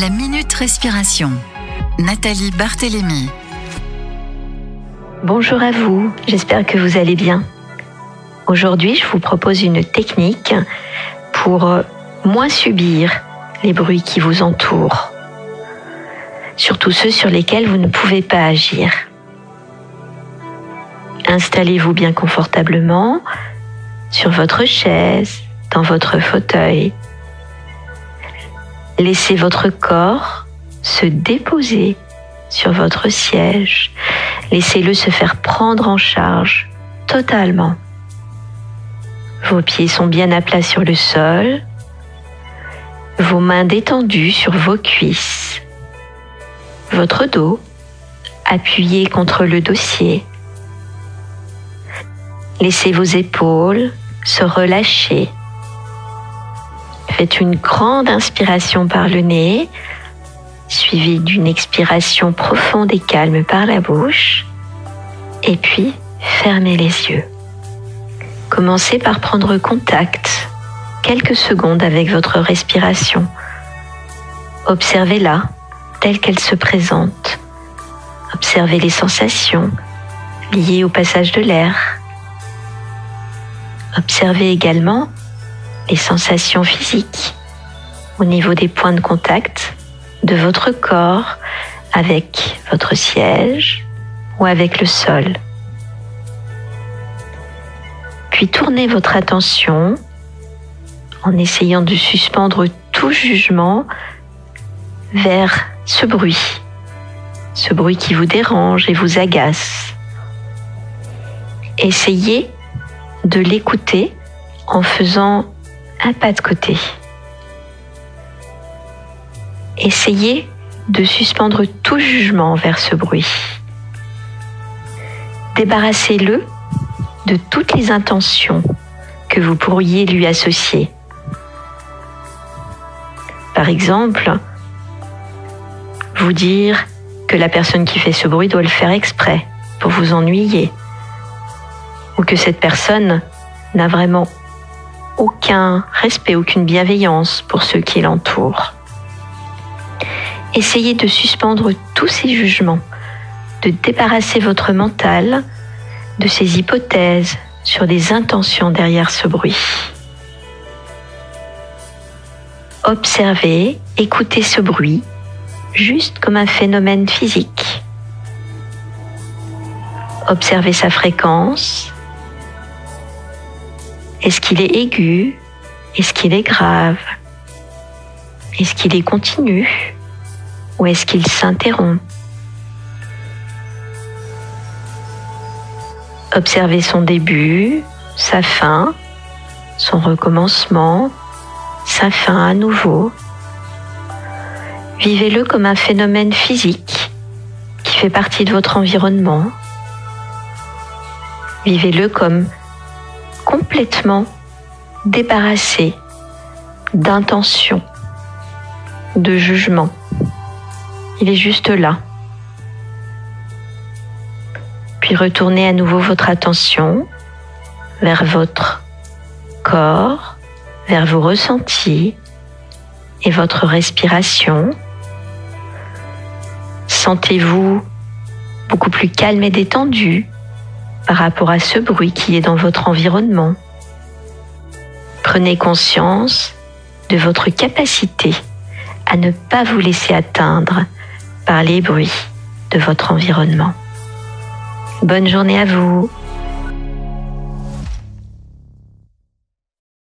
La Minute Respiration. Nathalie Barthélémy. Bonjour à vous, j'espère que vous allez bien. Aujourd'hui, je vous propose une technique pour moins subir les bruits qui vous entourent, surtout ceux sur lesquels vous ne pouvez pas agir. Installez-vous bien confortablement sur votre chaise, dans votre fauteuil Laissez votre corps se déposer sur votre siège. Laissez-le se faire prendre en charge totalement. Vos pieds sont bien à plat sur le sol. Vos mains détendues sur vos cuisses. Votre dos appuyé contre le dossier. Laissez vos épaules se relâcher Faites une grande inspiration par le nez, suivie d'une expiration profonde et calme par la bouche, et puis fermez les yeux. Commencez par prendre contact quelques secondes avec votre respiration. Observez-la telle qu'elle se présente. Observez les sensations liées au passage de l'air. Observez également les sensations physiques au niveau des points de contact de votre corps avec votre siège ou avec le sol. Puis tournez votre attention en essayant de suspendre tout jugement vers ce bruit, ce bruit qui vous dérange et vous agace. Essayez de l'écouter en faisant un pas de côté. Essayez de suspendre tout jugement vers ce bruit. Débarrassez-le de toutes les intentions que vous pourriez lui associer. Par exemple, vous dire que la personne qui fait ce bruit doit le faire exprès pour vous ennuyer, ou que cette personne n'a vraiment aucun respect, aucune bienveillance pour ceux qui l'entourent. Essayez de suspendre tous ces jugements, de débarrasser votre mental de ces hypothèses sur des intentions derrière ce bruit. Observez, écoutez ce bruit juste comme un phénomène physique. Observez sa fréquence, est-ce qu'il est aigu? Est-ce qu'il est grave? Est-ce qu'il est continu? Ou est-ce qu'il s'interrompt? Observez son début, sa fin, son recommencement, sa fin à nouveau. Vivez-le comme un phénomène physique qui fait partie de votre environnement. Vivez-le comme complètement débarrassé d'intention, de jugement. Il est juste là. Puis retournez à nouveau votre attention vers votre corps, vers vos ressentis et votre respiration. Sentez-vous beaucoup plus calme et détendu par rapport à ce bruit qui est dans votre environnement. Prenez conscience de votre capacité à ne pas vous laisser atteindre par les bruits de votre environnement. Bonne journée à vous